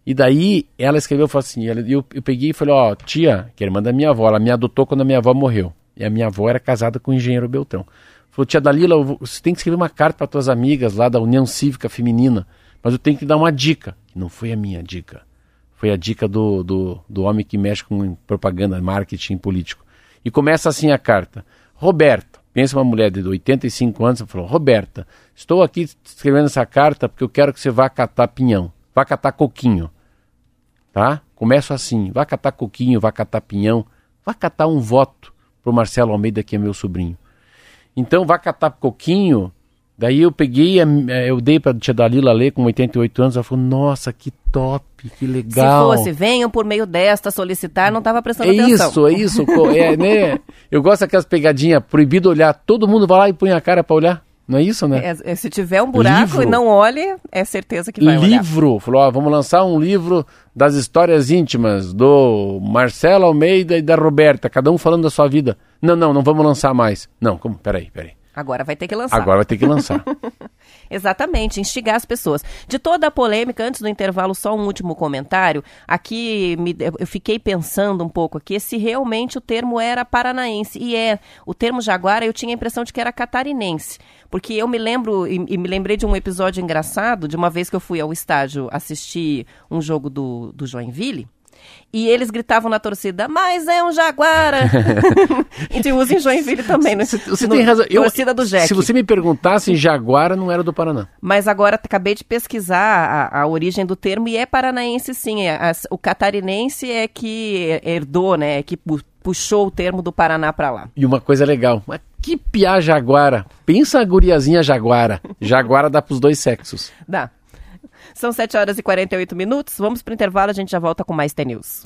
E daí ela escreveu, falou assim, ela- eu, eu peguei e falei, ó, tia, que é irmã da minha avó, ela me adotou quando a minha avó morreu. E a minha avó era casada com o engenheiro Beltrão. Falou, tia Dalila, vou- você tem que escrever uma carta para tuas amigas lá da União Cívica Feminina, mas eu tenho que dar uma dica. Não foi a minha dica. Foi a dica do, do, do homem que mexe com propaganda, marketing político. E começa assim a carta. Roberta, pensa uma mulher de 85 anos, falou, Roberta, estou aqui escrevendo essa carta porque eu quero que você vá catar pinhão, vá catar coquinho tá? Começo assim, vai catar coquinho, vai catar pinhão, vai catar um voto pro Marcelo Almeida, que é meu sobrinho. Então, vai catar coquinho, daí eu peguei, a- eh, eu dei pra tia Dalila ler com 88 anos, ela falou, nossa, que top, que legal. Se fosse, venham por meio desta solicitar, não estava prestando É atenção. isso, é isso. É, né? Eu gosto daquelas pegadinhas, proibido olhar, todo mundo vai lá e põe a cara pra olhar. Não é isso, né? É, é, se tiver um buraco Livro. e não olhe, é certeza que vai olhar. livro. Falou, ó, vamos lançar um livro das histórias íntimas do Marcelo Almeida e da Roberta, cada um falando da sua vida. Não, não, não vamos lançar mais. Não, como? Peraí, peraí. Agora vai ter que lançar. Agora vai ter que lançar. Exatamente, instigar as pessoas. De toda a polêmica, antes do intervalo, só um último comentário. Aqui me- eu fiquei pensando um pouco aqui se realmente o termo era paranaense. E é. O termo jaguara eu tinha a impressão de que era catarinense. Porque eu me lembro, e, e me lembrei de um episódio engraçado, de uma vez que eu fui ao estádio assistir um jogo do, do Joinville. E eles gritavam na torcida, mas é um jaguara. e te usa em Joinville também, né? Você, No- tem razão. Eu, torcida do Jack. Se você me perguntasse, Jaguara não era do Paraná. Mas agora acabei de pesquisar a, a origem do termo e é paranaense sim. É, o catarinense é que herdou, né? É que pu- puxou o termo do Paraná para lá. E uma coisa legal, mas que piá Jaguara. Pensa a guriazinha Jaguara. Jaguara dá pros dois sexos. Dá. São 7 horas e 48 minutos. Vamos pro intervalo, a gente já volta com mais T-News.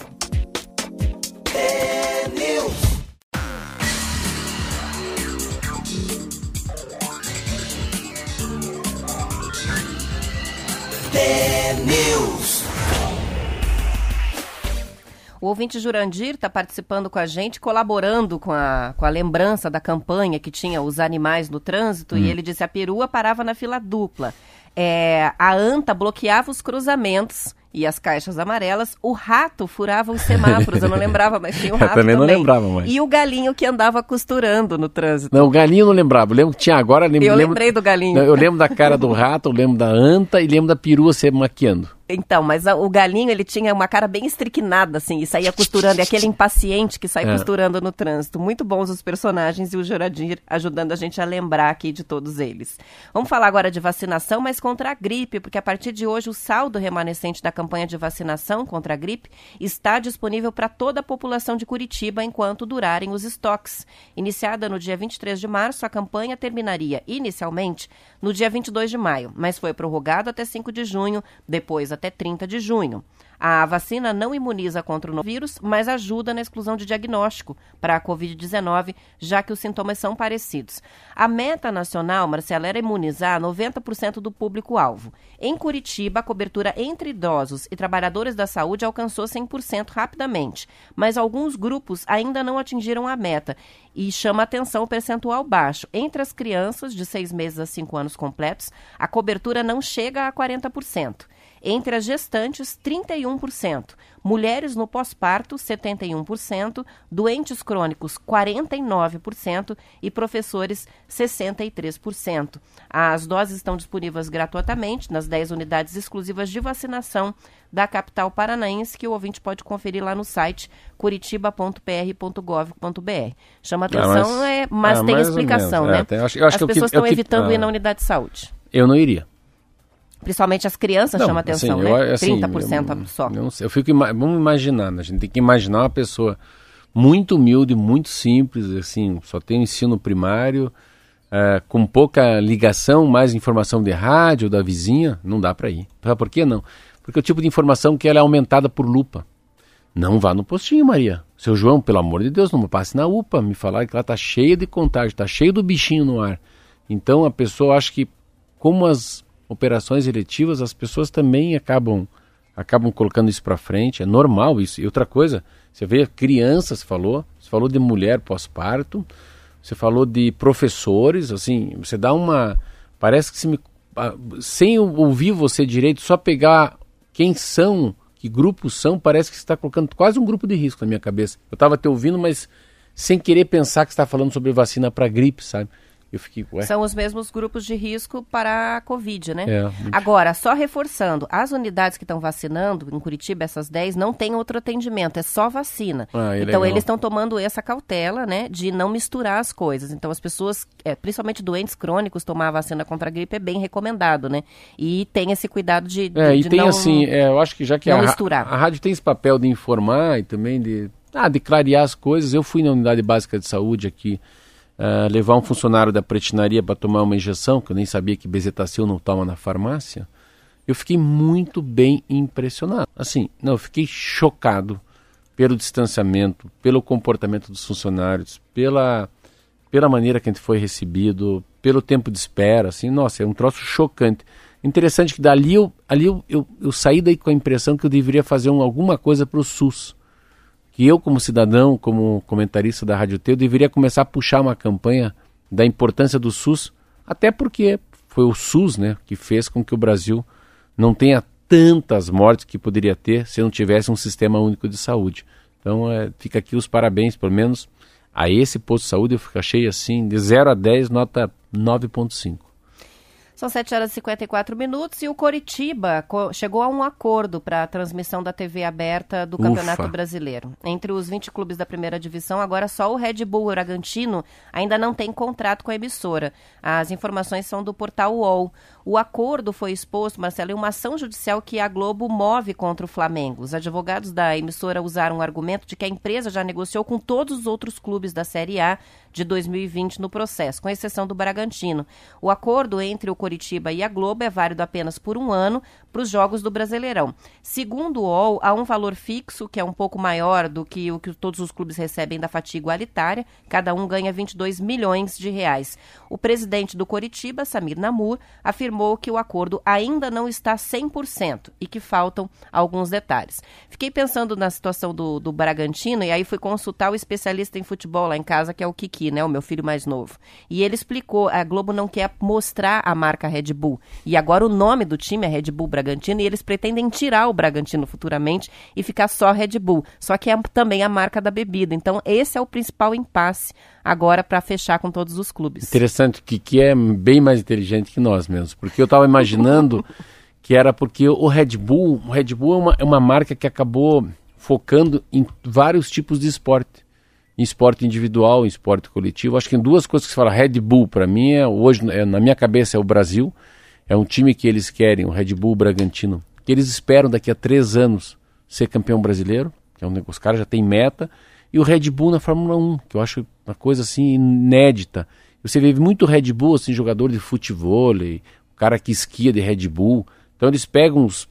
O ouvinte Jurandir está participando com a gente, colaborando com a, com a lembrança da campanha que tinha os animais no trânsito, e ele disse a perua parava na fila dupla. É, a anta bloqueava os cruzamentos e as caixas amarelas, o rato furava os semáforos, eu não lembrava, mas tinha o Eu rato também não lembrava mais. E o galinho que andava costurando no trânsito. Não, o galinho eu não lembrava. Eu lembro que tinha agora. Lembro, eu lembro- lembrei do galinho. Não, eu lembro da cara do rato, eu lembro da anta e lembro da perua se maquiando. Então, mas o galinho, ele tinha uma cara bem estriquinada, assim, e saía costurando. É aquele impaciente que sai É. costurando no trânsito. Muito bons os personagens e o Juradir ajudando a gente a lembrar aqui de todos eles. Vamos falar agora de vacinação, mas contra a gripe, porque a partir de hoje o saldo remanescente da campanha de vacinação contra a gripe está disponível para toda a população de Curitiba enquanto durarem os estoques. Iniciada no dia 23 de março, a campanha terminaria inicialmente no dia 22 de maio, mas foi prorrogado até 5 de junho, depois até 30 de junho. A vacina não imuniza contra o vírus, mas ajuda na exclusão de diagnóstico para a Covid-19, já que os sintomas são parecidos. A meta nacional, Marcela, era imunizar 90% do público-alvo. Em Curitiba, a cobertura entre idosos e trabalhadores da saúde alcançou 100% rapidamente, mas alguns grupos ainda não atingiram a meta e chama atenção o percentual baixo. Entre as crianças de 6 meses a 5 anos completos, a cobertura não chega a 40%. Entre as gestantes, 31%. Mulheres no pós-parto, 71%. Doentes crônicos, 49%. E professores, 63%. As doses estão disponíveis gratuitamente nas 10 unidades exclusivas de vacinação da capital paranaense, que o ouvinte pode conferir lá no site curitiba.pr.gov.br. Chama atenção, mas- é, mas ah, tem mais ou explicação, menos. né? É, tem- eu acho- eu acho As que- pessoas é estão evitando ah. ir na unidade de saúde. Eu não iria. Principalmente as crianças Não, chama atenção, assim, né? eu- assim, 30% eu, só. eu não sei, eu fico vamos imaginar, né? a gente tem que imaginar uma pessoa muito humilde, muito simples, assim, só tem ensino primário, eh, com pouca ligação, mais informação de rádio da vizinha, não dá para ir. Sabe por que não? Porque é o tipo de informação que ela é aumentada por lupa. Não vá no postinho, Maria. Seu João, pelo amor de Deus, não me passe na UPA, me falar que ela tá cheia de contágio, tá cheio do bichinho no ar. Então a pessoa acha que como as operações eletivas, as pessoas também acabam acabam colocando isso para frente, é normal isso. E outra coisa, você vê crianças falou, você falou de mulher pós-parto, você falou de professores, assim, você dá uma parece que se me sem ouvir você direito, só pegar quem são, que grupos são, parece que você está colocando quase um grupo de risco na minha cabeça. Eu estava te ouvindo, mas sem querer pensar que está falando sobre vacina para gripe, sabe? Eu fiquei, ué. São os mesmos grupos de risco para a Covid, né? É. Agora, só reforçando, as unidades que estão vacinando, em Curitiba, essas 10, não tem outro atendimento, é só vacina. Ah, é então, legal. eles estão tomando essa cautela, né, de não misturar as coisas. Então, as pessoas, é, principalmente doentes crônicos, tomar a vacina contra a gripe é bem recomendado, né? E tem esse cuidado de, de, É, e de tem não... assim, é, eu acho que já que a, ra- misturar. a rádio tem esse papel de informar e também de, ah, de clarear as coisas. Eu fui na unidade básica de saúde aqui ah, levar um funcionário da pretinaria para tomar uma injeção, que eu nem sabia que bezetacil não toma na farmácia. Eu fiquei muito bem impressionado. Assim, não, eu fiquei chocado pelo distanciamento, pelo comportamento dos funcionários, pela pela maneira que a gente foi recebido, pelo tempo de espera, assim, nossa, é um troço chocante. Interessante que dali eu, ali eu, eu, eu saí daí com a impressão que eu deveria fazer um- alguma coisa para o SUS. Que eu, como cidadão, como comentarista da Rádio T, eu deveria começar a puxar uma campanha da importância do SUS, até porque foi o SUS né, que fez com que o Brasil não tenha tantas mortes que poderia ter se não tivesse um sistema único de saúde. Então, é, fica aqui os parabéns, pelo menos a esse posto de saúde, eu achei assim, de 0 a 10, nota 9.5. São 7 horas e 54 minutos e o Coritiba co- chegou a um acordo para a transmissão da TV aberta do Ufa. Campeonato Brasileiro. Entre os 20 clubes da primeira divisão, agora só o Red Bull Bragantino ainda não tem contrato com a emissora. As informações são do portal UOL. O acordo foi exposto, Marcelo, em uma ação judicial que a Globo move contra o Flamengo. Os advogados da emissora usaram o argumento de que a empresa já negociou com todos os outros clubes da Série A de 2020 no processo, com exceção do Bragantino. O acordo entre o Coritiba Coritiba e a Globo é válido apenas por um ano para os jogos do Brasileirão. Segundo o UOL, há um valor fixo, que é um pouco maior do que o que todos os clubes recebem da fatiga igualitária. Cada um ganha 22 milhões de reais. O presidente do Coritiba, Samir Namur, afirmou que o acordo ainda não está 100% e que faltam alguns detalhes. Fiquei pensando na situação do, do Bragantino e aí fui consultar o especialista em futebol lá em casa, que é o Kiki, né, o meu filho mais novo. E ele explicou, a Globo não quer mostrar a marca Red Bull. E agora o nome do time é Red Bull Bragantino e eles pretendem tirar o Bragantino futuramente e ficar só Red Bull. Só que é também a marca da bebida. Então esse é o principal impasse agora para fechar com todos os clubes. Interessante, que que é bem mais inteligente que nós mesmos, porque eu estava imaginando que era porque o Red Bull, o Red Bull é uma, é uma marca que acabou focando em vários tipos de esporte, em esporte individual, em esporte coletivo. Acho que em duas coisas que se fala Red Bull para mim é hoje é, na minha cabeça é o Brasil, é um time que eles querem, o Red Bull Bragantino, que eles esperam daqui a três anos ser campeão brasileiro, que é um, os caras já têm meta e o Red Bull na Fórmula 1, que eu acho uma coisa assim inédita. Você vê muito Red Bull, assim, jogador de futebol, o cara que esquia de Red Bull. Então eles pegam, os,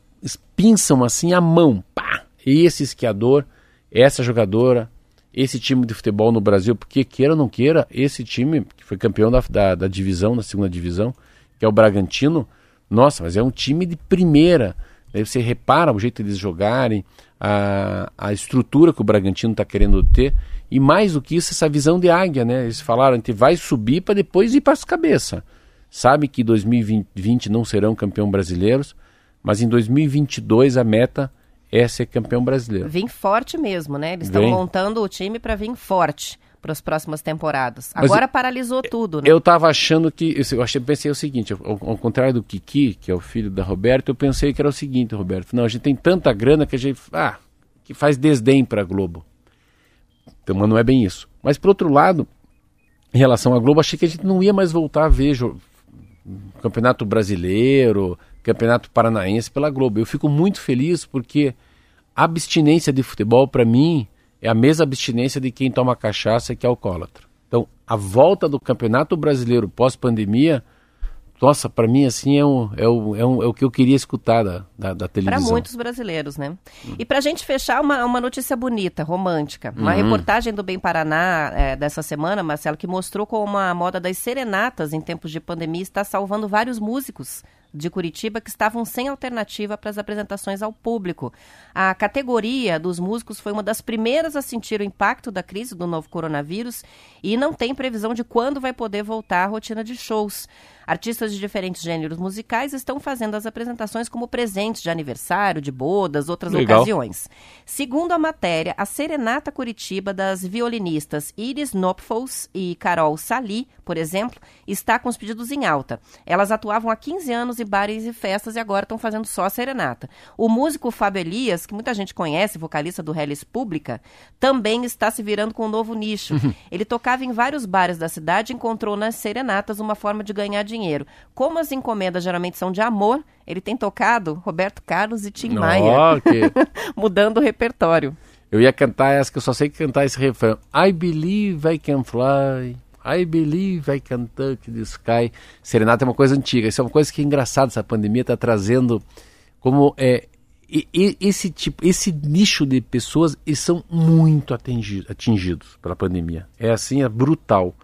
pinçam assim a mão, pá, esse esquiador, essa jogadora, esse time de futebol no Brasil, porque queira ou não queira, esse time que foi campeão da, da, da divisão, da segunda divisão, que é o Bragantino, nossa, mas é um time de primeira. Aí você repara o jeito deles jogarem, a, a estrutura que o Bragantino está querendo ter. E mais do que isso, essa visão de águia, né? Eles falaram, gente vai subir para depois ir para as cabeças. Sabe que 2020 não serão campeão brasileiros, mas em 2022 a meta é ser campeão brasileiro. Vim forte mesmo, né? Eles estão Vem. montando o time para vir forte para as próximas temporadas. Agora paralisou tudo, né? Eu tava achando que. Eu achei, pensei o seguinte: ao, ao contrário do Kiki, que é o filho da Roberta, eu pensei que era o seguinte, Roberto. Não, a gente tem tanta grana que a gente. Ah, que faz desdém para a Globo. Então, mas não é bem isso. Mas, por outro lado, em relação à Globo, achei que a gente não ia mais voltar a ver Campeonato Brasileiro, Campeonato Paranaense pela Globo. Eu fico muito feliz porque a abstinência de futebol, para mim, é a mesma abstinência de quem toma cachaça que é alcoólatra. Então, a volta do Campeonato Brasileiro pós-pandemia, nossa, para mim, assim, é, um, é, um, é, um, é o que eu queria escutar da, da, da Para televisão. muitos brasileiros, né? E para a gente fechar, uma, uma notícia bonita, romântica. Uma Uhum. reportagem do Bem Paraná eh, dessa semana, Marcelo, que mostrou como a moda das serenatas em tempos de pandemia está salvando vários músicos de Curitiba que estavam sem alternativa para as apresentações ao público. A categoria dos músicos foi uma das primeiras a sentir o impacto da crise do novo coronavírus e não tem previsão de quando vai poder voltar à rotina de shows. Artistas de diferentes gêneros musicais estão fazendo as apresentações como presentes de aniversário, de bodas, outras Legal. ocasiões. Segundo a matéria, a Serenata Curitiba das violinistas Iris Nopfos e Carol Sali, por exemplo, está com os pedidos em alta. Elas atuavam há 15 anos em bares e festas e agora estão fazendo só a serenata. O músico Fábio Elias, que muita gente conhece, vocalista do Hellis Pública, também está se virando com um novo nicho. Ele tocava em vários bares da cidade e encontrou nas serenatas uma forma de ganhar dinheiro. Como as encomendas geralmente são de amor, ele tem tocado Roberto Carlos e Tim Maia, que- mudando o repertório. Eu ia cantar essa que eu só sei cantar esse refrão. I believe I can fly. I believe I can touch the sky. Serenata é uma coisa antiga. Isso é uma coisa que é engraçada. Essa pandemia está trazendo como é e- e- esse tipo, esse nicho de pessoas eles são muito atingi- atingidos pela pandemia. É assim, é brutal.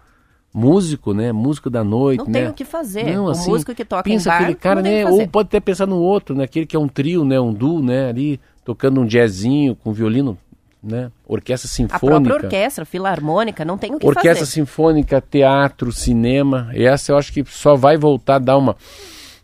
Músico, né? Músico da noite, Não né? tem o que fazer. Não, o assim, músico que toca pensa em bar, aquele cara, não né? Ou pode até pensar no outro, né? Aquele que é um trio, né? Um duo, né? Ali tocando um jazzinho com violino, né? Orquestra A sinfônica. própria orquestra, filarmônica, não tem o que Orquestra fazer. sinfônica, teatro, cinema. E essa eu acho que só vai voltar a dar uma,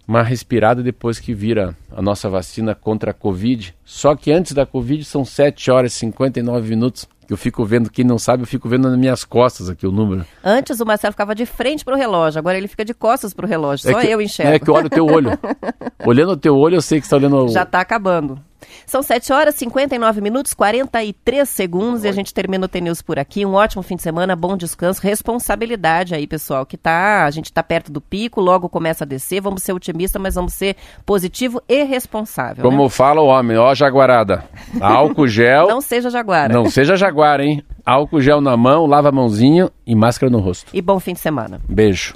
uma respirada depois que vira a nossa vacina contra a Covid. Só que antes da Covid são 7 horas e 59 minutos. Que eu fico vendo, quem não sabe, eu fico vendo nas minhas costas aqui o número. Antes o Marcelo ficava de frente pro relógio, agora ele fica de costas pro relógio. Só que, eu enxergo. É que eu olho o teu olho. Olhando o teu olho, eu sei que você está olhando o... Já tá acabando. São 7 horas, 59 minutos, 43 segundos e a gente termina o TNews por aqui. Um ótimo fim de semana, bom descanso, responsabilidade aí, pessoal, que tá, a gente tá perto do pico, logo começa a descer, vamos ser otimista, mas vamos ser positivo e responsável. Como né? fala o homem, ó jaguarada. Álcool gel. Não seja jaguara. Não seja jaguar, hein? Álcool gel na mão, lava a mãozinha e máscara no rosto. E bom fim de semana. Beijo.